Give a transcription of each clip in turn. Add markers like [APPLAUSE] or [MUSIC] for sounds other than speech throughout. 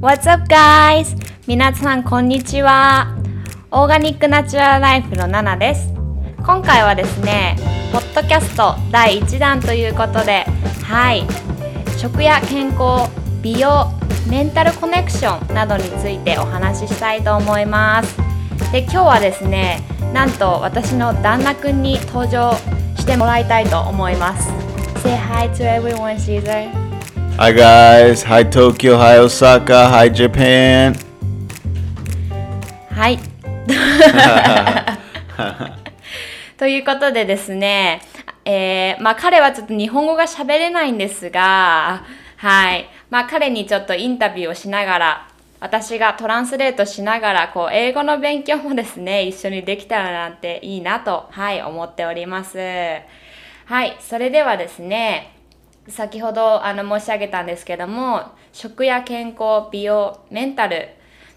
What's up, guys? 皆さん、こんにちは。オーガニックナチュラルライフのナナです。今回はですね、ポッドキャスト第1弾ということで、はい、食や健康、美容、メンタルコネクションなどについてお話ししたいと思います。で、今日はですね、なんと私の旦那くんに登場してもらいたいと思います。Say hi to everyone, Caesar. Hi guys, hi Tokyo, hi Osaka, hi Japan. はい。ということでですね、えーまあ彼はちょっと日本語が喋れないんですが、はい。まあ彼にちょっとインタビューをしながら、私がトランスレートしながら、こう、英語の勉強もですね、一緒にできたらなんていいなと、はい、思っております。はい。それではですね、先ほどあの申し上げたんですけども食や健康美容メンタル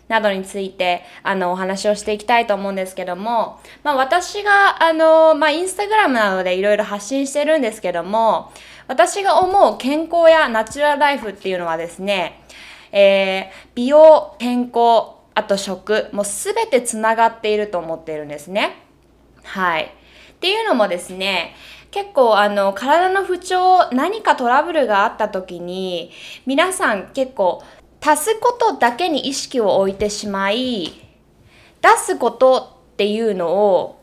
などについてあのお話をしていきたいと思うんですけども、まあ、私があの、まあ、インスタグラムなどでいろいろ発信してるんですけども私が思う健康やナチュラルライフっていうのはですね、えー美容健康あと食もう全てつながっていると思っているんですね。はい。っていうのもですね、結構あの体の不調、何かトラブルがあった時に、皆さん結構足すことだけに意識を置いてしまい、出すことっていうのを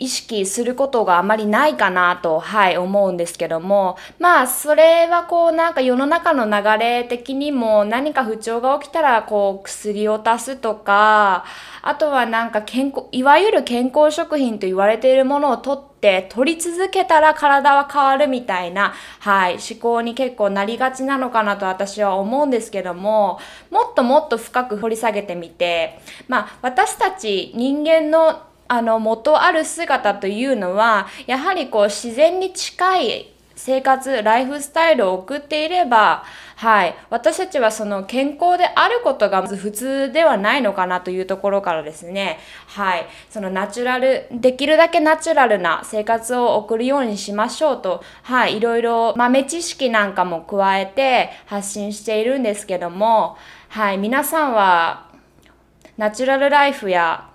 意識することがあまりないかなと、はい、思うんですけども、まあ、それはこう、なんか世の中の流れ的にも何か不調が起きたら、こう、薬を足すとか、あとはなんか健康、いわゆる健康食品と言われているものを取って、取り続けたら体は変わるみたいな、はい、思考に結構なりがちなのかなと私は思うんですけども、もっともっと深く掘り下げてみて、まあ、私たち人間のあの元ある姿というのはやはりこう自然に近い生活ライフスタイルを送っていればはい私たちはその健康であることが普通ではないのかなというところからですねはいそのナチュラルできるだけナチュラルな生活を送るようにしましょうとはいいろいろ豆知識なんかも加えて発信しているんですけどもはい皆さんはナチュラルライフや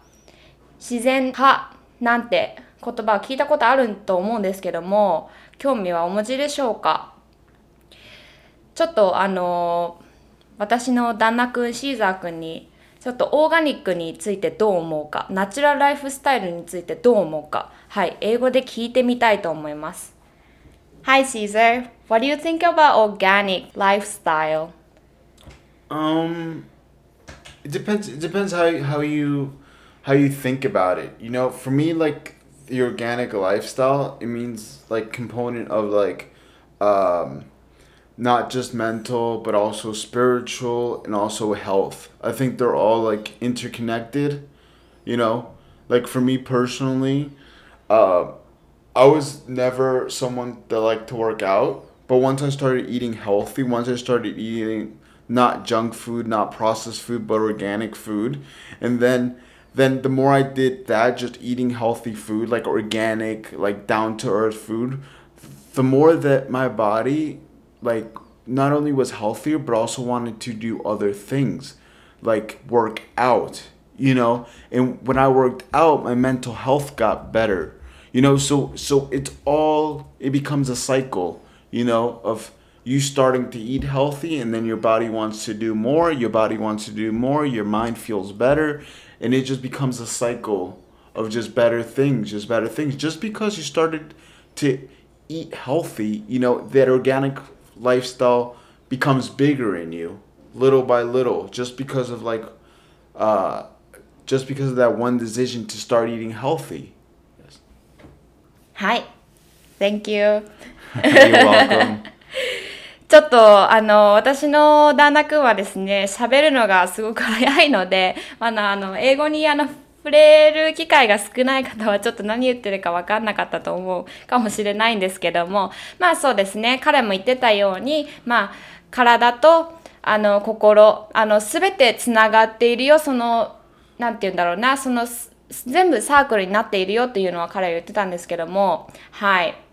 自然派なんて言葉を聞いたことあると思うんですけども興味はお持ちでしょうか？ちょっとあの私の旦那くんシーザーくんにちょっとオーガニックについてどう思うかナチュラルライフスタイルについてどう思うかはい英語で聞いてみたいと思います Hi Caesar What do you think about organic lifestyle? Um, it depends. It depends how how you how you think about it. You know, for me, like the organic lifestyle, it means like component of like, um, not just mental but also spiritual and also health. I think they're all like interconnected. You know, like for me personally, uh, I was never someone that liked to work out, but once I started eating healthy, once I started eating not junk food, not processed food, but organic food, and then then the more I did that, just eating healthy food, like organic, like down to earth food, the more that my body like not only was healthier but also wanted to do other things like work out you know? And when i worked out my mental health got better you know? So so it's all it becomes a cycle you know of you starting to eat healthy and then your body wants to do more your body wants to do more your mind feels better and it just becomes a cycle of just better things just better things. Just because you started to eat healthy you know that organic lifestyle becomes bigger in you little by little. Just because of like uh just because of that one decision to start eating healthy. Hi, Thank you. [LAUGHS] You're welcome [LAUGHS] ちょっと、あの、私の旦那くんはですね、喋るのがすごく早いので、[LAUGHS] あの、あの英語にあの、触れる機会が少ない方はちょっと何言ってるか分かんなかったと思うかもしれないんですけども、まあそうですね、彼も言ってたように、まあ、体と、あの、心、あの、すべてつながっているよ、その、なんて言うんだろうな、その、全部サークルになっているよっていうのは彼は言ってたんですけども、はい。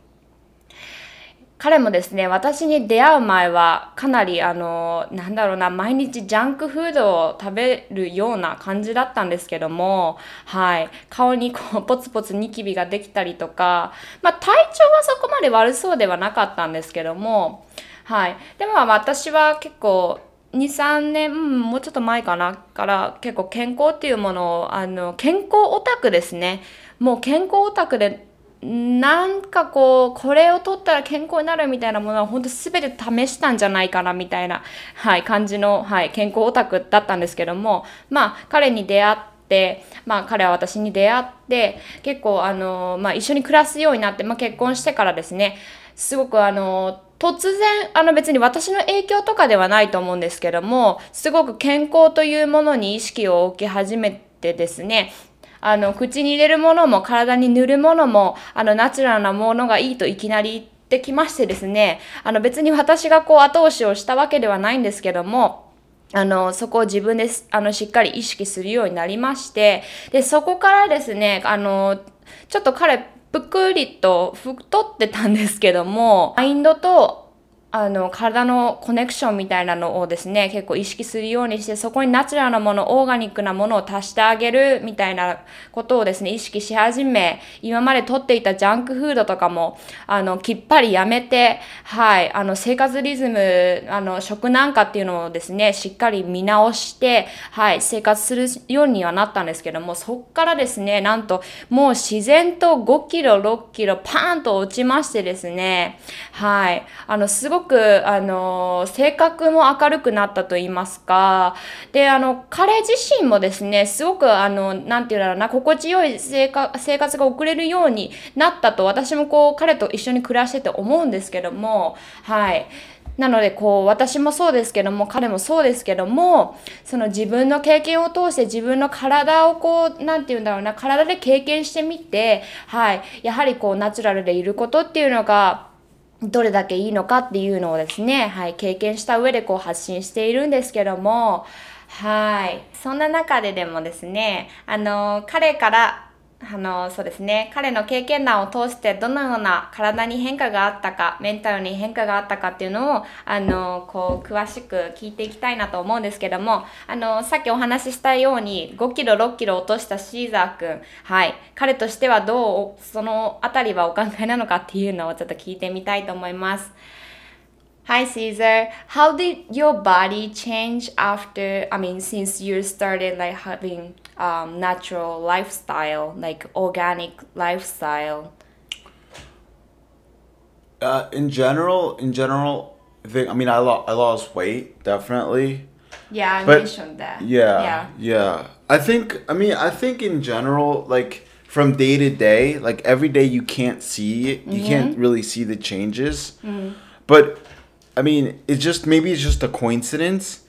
彼もですね、私に出会う前はかなりあの、なんだろうな、毎日ジャンクフードを食べるような感じだったんですけども、はい、顔にこうポツポツニキビができたりとか、まあ体調はそこまで悪そうではなかったんですけども、はい、でも私は結構23年、うん、もうちょっと前かなから結構健康っていうものをあの健康オタクですね。もう健康オタクでなんかこう、これを取ったら健康になるみたいなものは本当全て試したんじゃないかなみたいな、はい、感じの、はい、健康オタクだったんですけども、まあ、彼に出会って、まあ、彼は私に出会って、結構、あの、まあ、一緒に暮らすようになって、まあ、結婚してからですね、すごくあの、突然、あの別に私の影響とかではないと思うんですけども、すごく健康というものに意識を置き始めてですね、あの、口に入れるものも体に塗るものも、あの、ナチュラルなものがいいといきなり言ってきましてですね、あの、別に私がこう後押しをしたわけではないんですけども、あの、そこを自分で、あの、しっかり意識するようになりまして、で、そこからですね、あの、ちょっと彼、ぷっくりと太ってたんですけども、マインドとあの、体のコネクションみたいなのをですね、結構意識するようにして、そこにナチュラルなもの、オーガニックなものを足してあげるみたいなことをですね、意識し始め、今まで取っていたジャンクフードとかも、あの、きっぱりやめて、はい、あの、生活リズム、あの、食なんかっていうのをですね、しっかり見直して、はい、生活するようにはなったんですけども、そっからですね、なんと、もう自然と5キロ、6キロ、パーンと落ちましてですね、はい、あの、すごくく、あの、性格も明るくなったと言いますか、で、あの、彼自身もですね、すごく、あの、なていうんだろうな、心地よい生活生活が送れるようになったと、私もこう、彼と一緒に暮らしてて思うんですけども、はい。なのでこう私もそうですけども彼もそうですけどもその自分の経験を通して自分の体をこう何て言うんだろうな体で経験してみてはいやはりこうナチュラルでいることっていうのがどれだけいいのかっていうのをですね、はい、経験した上でこう発信しているんですけども、はい。そんな中ででもですね、あの、彼からあの、そうですね。彼の経験談を通してどのような体に変化があったか、メンタルに変化があったかっていうのを、あの、こう、詳しく聞いていきたいなと思うんですけども、あの、さっきお話ししたように、5キロ、6キロ落としたシーザー君、はい。彼としてはどう、そのあたりはお考えなのかっていうのをちょっと聞いてみたいと思います。Hi Caesar, how did your body change after, I mean, since you started like having um, natural lifestyle, like organic lifestyle? Uh, in general, in general, I think, I mean, I, lo- I lost weight, definitely. Yeah, I but, mentioned that. Yeah, yeah, yeah. I think, I mean, I think in general, like, from day to day, like every day you can't see it, you mm-hmm. can't really see the changes. Mm-hmm. But I mean, it's just maybe it's just a coincidence,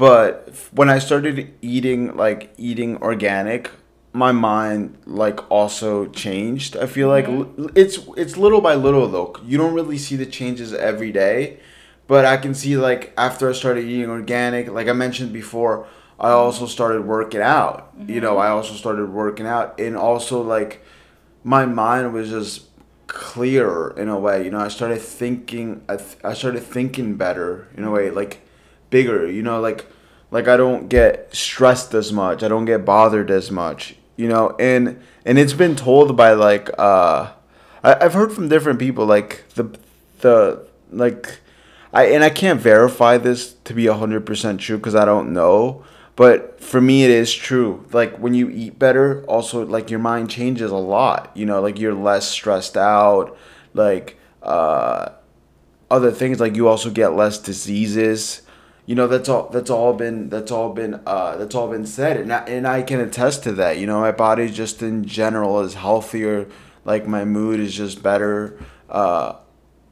but when I started eating like eating organic, my mind like also changed. I feel mm-hmm. like it's it's little by little though. You don't really see the changes every day, but I can see like after I started eating organic, like I mentioned before, I also started working out. Mm-hmm. You know, I also started working out and also like my mind was just clearer in a way. You know, I started thinking. I, th- I started thinking better in a way, like bigger. You know, like like I don't get stressed as much. I don't get bothered as much. You know, and and it's been told by like uh, I, I've heard from different people like the the like I and I can't verify this to be hundred percent true because I don't know. But for me, it is true. Like when you eat better, also like your mind changes a lot. You know, like you're less stressed out. Like uh, other things, like you also get less diseases. You know, that's all. That's all been. That's all been. Uh, that's all been said, and I, and I can attest to that. You know, my body just in general is healthier. Like my mood is just better. Uh,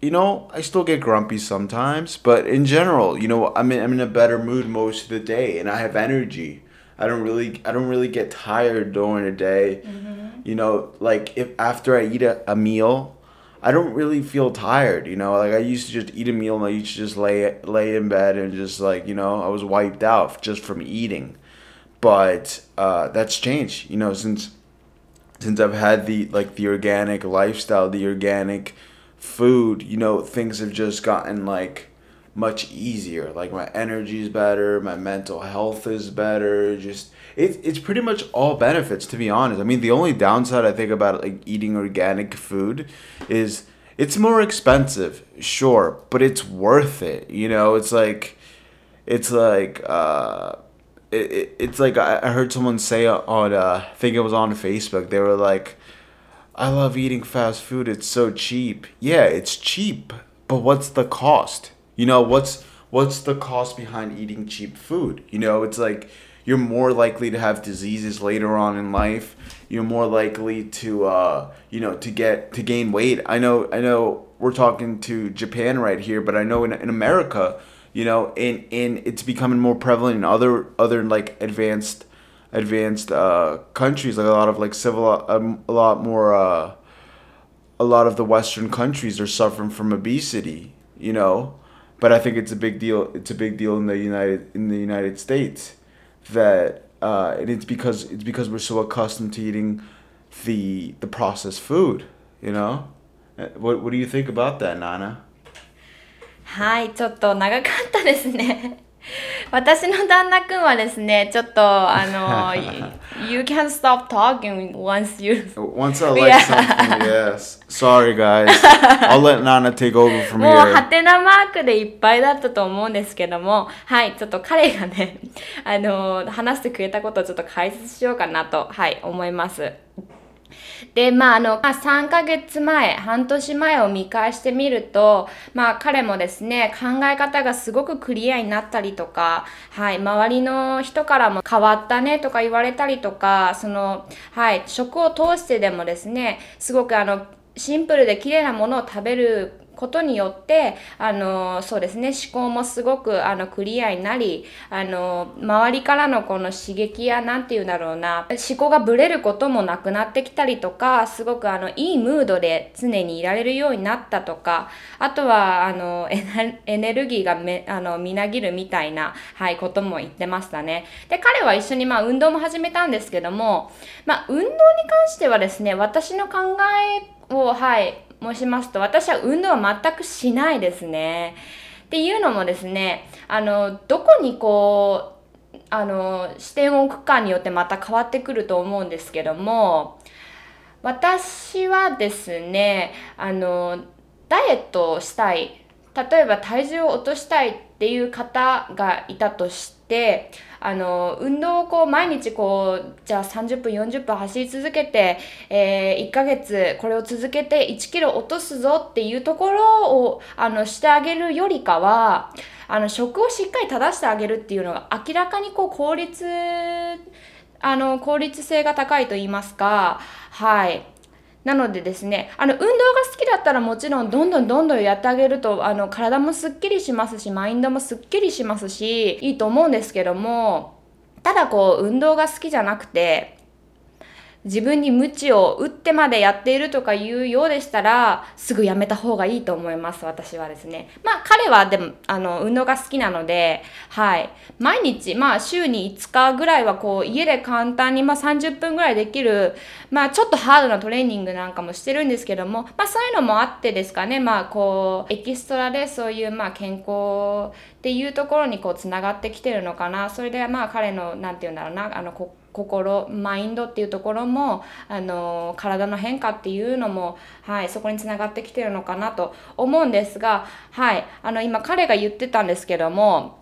you know, I still get grumpy sometimes, but in general, you know, I'm in, I'm in a better mood most of the day, and I have energy. I don't really I don't really get tired during the day. Mm-hmm. You know, like if after I eat a, a meal, I don't really feel tired. You know, like I used to just eat a meal and I used to just lay lay in bed and just like you know I was wiped out just from eating. But uh, that's changed. You know, since since I've had the like the organic lifestyle, the organic food, you know, things have just gotten like much easier. Like my energy is better, my mental health is better. Just it's it's pretty much all benefits to be honest. I mean, the only downside I think about like eating organic food is it's more expensive, sure, but it's worth it. You know, it's like it's like uh it, it, it's like I, I heard someone say on uh, I think it was on Facebook. They were like I love eating fast food. It's so cheap. Yeah, it's cheap, but what's the cost? You know, what's what's the cost behind eating cheap food? You know, it's like you're more likely to have diseases later on in life. You're more likely to uh, you know, to get to gain weight. I know I know we're talking to Japan right here, but I know in, in America, you know, in in it's becoming more prevalent in other other like advanced advanced uh, countries, like a lot of like civil, um, a lot more, uh, a lot of the Western countries are suffering from obesity. You know, but I think it's a big deal. It's a big deal in the United in the United States that, uh, and it's because it's because we're so accustomed to eating the the processed food. You know, Uh, what what do you think about that, Nana? はい、ちょっと長かったですね。 私の旦那くんはですね、ちょっとあの、you can stop talking once you Once I like something, yes. Sorry, guys. I'll let Nana take over from もうハ here. テナマークでいっぱいだったと思うんですけども、はい、ちょっと彼がね、あの、話してくれたことをちょっと解説しようかなと、はい、思います。で、まあ、あの、まあ、3ヶ月前、半年前を見返してみると、まあ、彼もですね、考え方がすごくクリアになったりとか、はい、周りの人からも変わったねとか言われたりとか、その、はい、食を通してでもですね、すごくあの、シンプルで綺麗なものを食べることによって、あの、そうですね、思考もすごく、あの、クリアになり、あの、周りからのこの刺激や、なんていうんだろうな、思考がぶれることもなくなってきたりとか、すごく、あの、いいムードで常にいられるようになったとか、あとは、あの、エネエネルギーがめ、あの、みなぎるみたいな、はい、ことも言ってましたね。で、彼は一緒に、まあ、運動も始めたんですけども、まあ、運動に関してはですね、私の考えを、はい、申しますと、私は運動は全くしないですね。っていうのもですね、あの、どこにこう、あの、視点を置くかによってまた変わってくると思うんですけども、私はですね、あの、ダイエットをしたい。例えば体重を落としたいっていう方がいたとしして、あの、運動をこう毎日こう、じゃあ30分40分走り続けて、えー1ヶ月これを続けて1キロ落とすぞっていうところを、あの、してあげるよりかは、あの、食をしっかり正してあげるっていうのが明らかにこう効率、あの、効率性が高いと言いますか、はい。なのでですね、あの、運動が好きだったらもちろんどんどんどんどんやってあげると、あの、体もすっきりしますし、マインドもすっきりしますし、いいと思うんですけども、ただこう、運動が好きじゃなくて、自分に鞭を打ってまでやっているとかいうようでしたら、すぐやめた方がいいと思います、私はですね。まあ、彼はでも、あの、運動が好きなので、はい。毎日、まあ、週に5日ぐらいは、こう、家で簡単に、まあ、30分ぐらいできる、まあ、ちょっとハードなトレーニングなんかもしてるんですけども、まあ、そういうのもあってですかね、まあ、こう、エキストラでそういう、まあ、健康っていうところに、こう、つながってきてるのかな。それで、まあ、彼の、なんていうんだろうな、あの、心マインドっていうところもあの体の変化っていうのも、はい、そこにつながってきてるのかなと思うんですが、はい、あの今彼が言ってたんですけども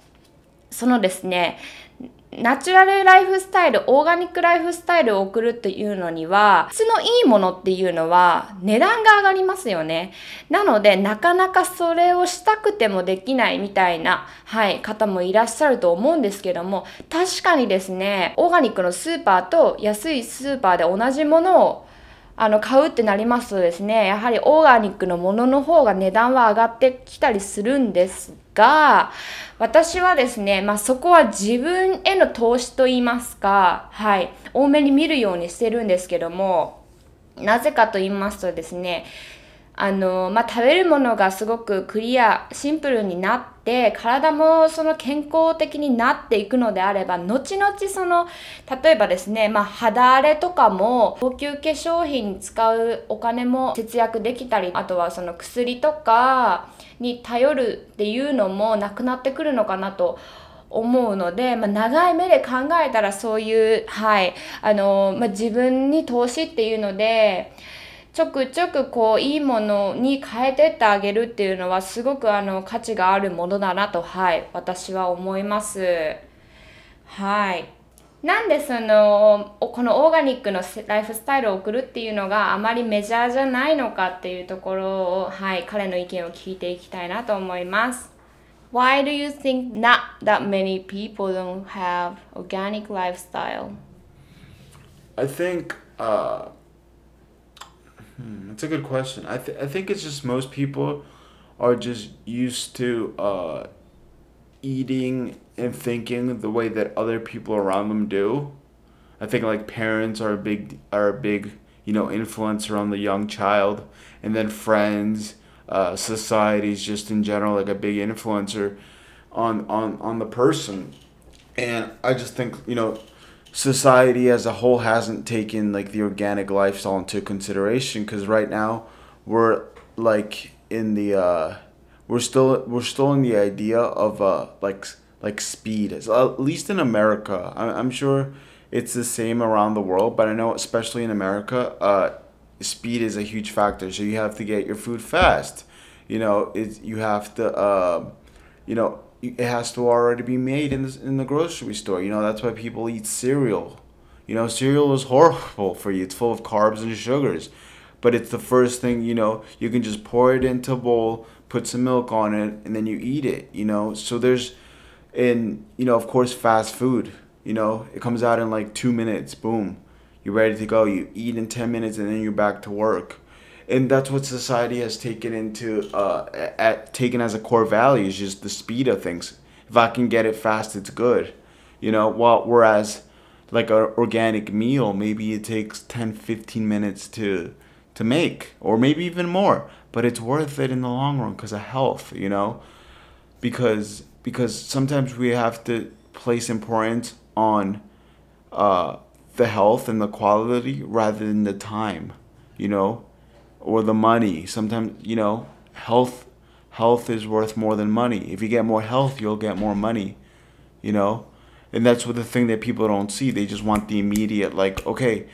そのですねナチュラルライフスタイル、オーガニックライフスタイルを送るっていうのには、質のいいものっていうのは値段が上がりますよね。なので、なかなかそれをしたくてもできないみたいな、はい、方もいらっしゃると思うんですけども、確かにですね、オーガニックのスーパーと安いスーパーで同じものをあの買うってなりますとですね。やはりオーガニックのものの方が値段は上がってきたりするんですが私はですね、まあ、そこは自分への投資と言いますかはい多めに見るようにしてるんですけどもなぜかと言いますとですねあの、まあ、食べるものがすごくクリア、シンプルになって体もその健康的になっていくのであれば後々その例えばですね、まあ、肌荒れとかも高級化粧品に使うお金も節約できたりあとはその薬とかに頼るっていうのもなくなってくるのかなと思うので、まあ、長い目で考えたらそういう、はいあのまあ、自分に投資っていうのでちょくちょくこういいものに変えてってあげるっていうのはすごくあの価値があるものだなと、はい、私は思います。はい。なんでそのこのオーガニックのライフスタイルを送るっていうのがあまりメジャーじゃないのかっていうところを、はい、彼の意見を聞いていきたいなと思います。Why do you think not that many people don't have organic lifestyle? I think uh, Hmm, that's a good question. I th- I think it's just most people are just used to uh, eating and thinking the way that other people around them do. I think like parents are a big are a big you know influencer on the young child, and then friends, uh, societies just in general like a big influencer on on on the person. And I just think you know society as a whole hasn't taken like the organic lifestyle into consideration because right now we're like in the uh we're still we're still in the idea of uh like like speed at least in america. I'm sure it's the same around the world but i know especially in america uh speed is a huge factor. So you have to get your food fast. You know it's you have to uh you know it has to already be made in the, in the grocery store. You know, that's why people eat cereal. You know, cereal is horrible for you. It's full of carbs and sugars. But it's the first thing, you know, you can just pour it into a bowl, put some milk on it, and then you eat it, you know. So there's, and, you know, of course, fast food. You know, it comes out in like two minutes, boom. You're ready to go. You eat in 10 minutes and then you're back to work and that's what society has taken into uh, at taken as a core value is just the speed of things. If I can get it fast, it's good, you know. While whereas like an organic meal, maybe it takes 10, 15 minutes to to make, or maybe even more. But it's worth it in the long run because of health, you know. Because because sometimes we have to place importance on uh, the health and the quality rather than the time, you know or the money. Sometimes, you know, health health is worth more than money. If you get more health, you'll get more money, you know? And that's what the thing that people don't see. They just want the immediate like, okay,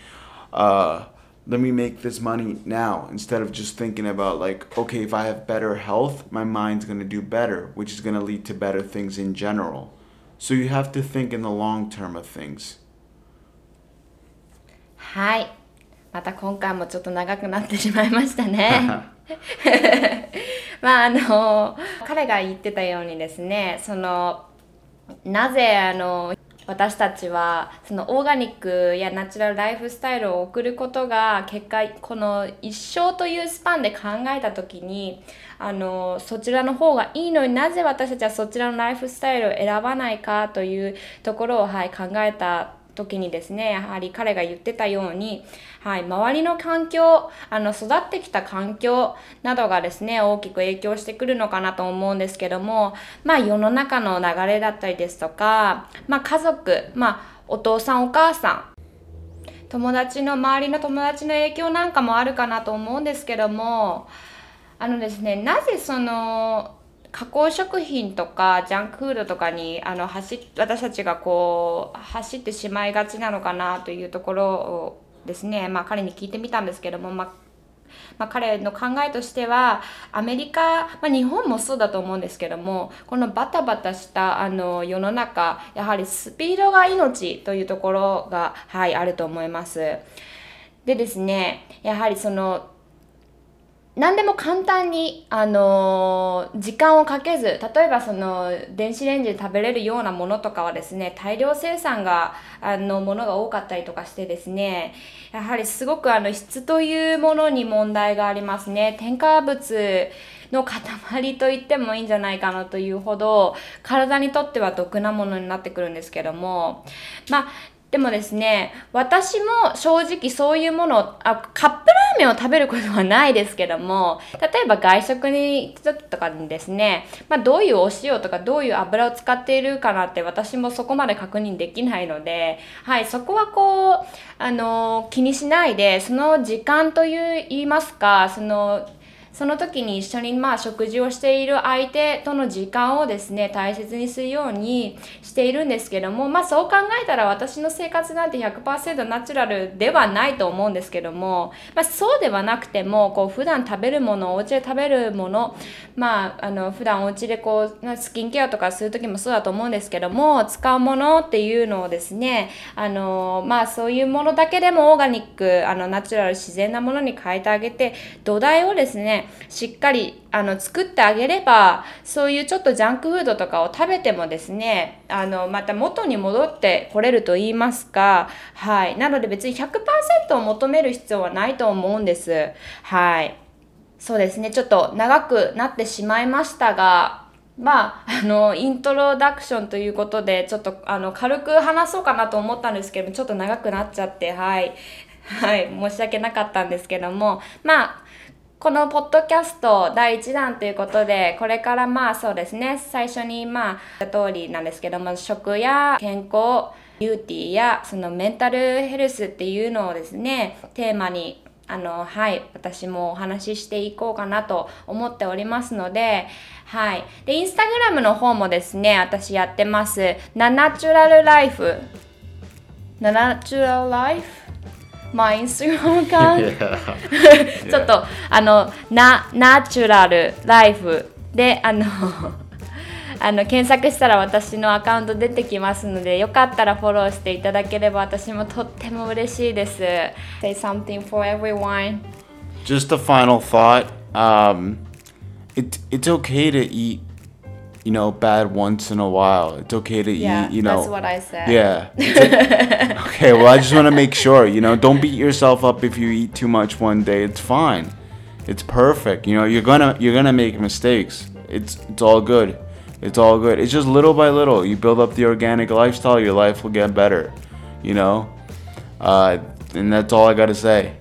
uh let me make this money now instead of just thinking about like okay if i have better health my mind's going to do better which is going to lead to better things in general so you have to think in the long term of things はいまた今回もちょっと長くなってしまいましたね。[LAUGHS] まああの彼が言ってたようにですねそのなぜあの私たちはそのオーガニックやナチュラルライフスタイルを送ることが結果この一生というスパンで考えた時にあのそちらの方がいいのになぜ私たちはそちらのライフスタイルを選ばないかというところを、はい、考えた時にですねやはり彼が言ってたように、はい、周りの環境あの育ってきた環境などがですね大きく影響してくるのかなと思うんですけどもまあ世の中の流れだったりですとか、まあ、家族、まあ、お父さんお母さん友達の周りの友達の影響なんかもあるかなと思うんですけどもあのですねなぜその加工食品とかジャンクフードとかにあの走私たちがこう走ってしまいがちなのかなというところをですね、まあ、彼に聞いてみたんですけども、まあまあ、彼の考えとしてはアメリカ、まあ、日本もそうだと思うんですけどもこのバタバタしたあの世の中やはりスピードが命というところが、はい、あると思います。でですねやはりその何でも簡単に、あのー、時間をかけず例えばその電子レンジで食べれるようなものとかはですね大量生産があのものが多かったりとかしてですねやはりすごくあの質というものに問題がありますね。添加物の塊と言ってもいいんじゃないかなというほど体にとっては毒なものになってくるんですけども。まあでもですね、私も正直そういうものをあ、カップラーメンを食べることはないですけども、例えば外食に行った時とかにですね、まあ、どういうお塩とかどういう油を使っているかなって私もそこまで確認できないので、はい、そこはこう、あの、気にしないで、その時間という言いますか、その、その時に一緒にまあ食事をしている相手との時間をですね大切にするようにしているんですけどもまあそう考えたら私の生活なんて100%ナチュラルではないと思うんですけども、まあ、そうではなくてもこう普段食べるものお家で食べるものまああの普段お家でこうスキンケアとかする時もそうだと思うんですけども使うものっていうのをですねあのまあそういうものだけでもオーガニックあのナチュラル自然なものに変えてあげて土台をですねしっかりあの作ってあげればそういうちょっとジャンクフードとかを食べてもですねあのまた元に戻ってこれると言いますかはい。なので別に100%を求める必要はないと思うんです。はい。そうですね。ちょっと長くなってしまいましたがまあ、あの、イントロダクションということで、ちょっと、あの、軽く話そうかなと思ったんですけども、ちょっと長くなっちゃって、はい。はい、申し訳なかったんですけども、まあ、このポッドキャスト第1弾ということで、これからまあそうですね、最初にまあ言った通りなんですけども、食や健康、ビューティーやそのメンタルヘルスっていうのをですね、テーマにあの、はい、私もお話ししていこうかなと思っておりますので、はい。で、インスタグラムの方もですね、私やってます。ナナチュラルライフ。ナナチュラルライフ？まあインスタグラムアカウントちょっとあのナナチュラルライフであの [LAUGHS] あの検索したら私のアカウント出てきますのでよかったらフォローしていただければ私もとっても嬉しいです。Say something for everyone. Just a final thought. Um, it, It's okay to eat you know, bad once in a while. It's okay to yeah, eat, you know. That's what I said. Yeah. [LAUGHS] okay, well, I just want to make sure, you know, don't beat yourself up if you eat too much one day. It's fine. It's perfect. You know, you're going to you're going to make mistakes. It's it's all good. It's all good. It's just little by little. You build up the organic lifestyle, your life will get better. You know? Uh, and that's all I got to say.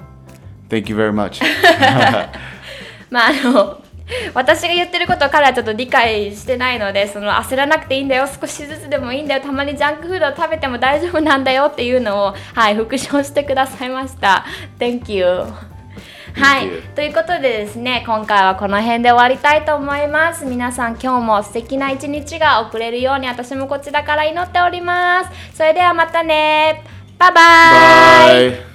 Thank you very much. [LAUGHS] [LAUGHS] まああの [LAUGHS] 私が言ってることを彼はちょっと理解してないのでその焦らなくていいんだよ少しずつでもいいんだよたまにジャンクフードを食べても大丈夫なんだよっていうのをはい復唱してくださいました Thank you はい。ということでですね、今回はこの辺で終わりたいと思います。皆さん今日も素敵な一日が送れるように私もこちらから祈っております。それではまたね。バイバイ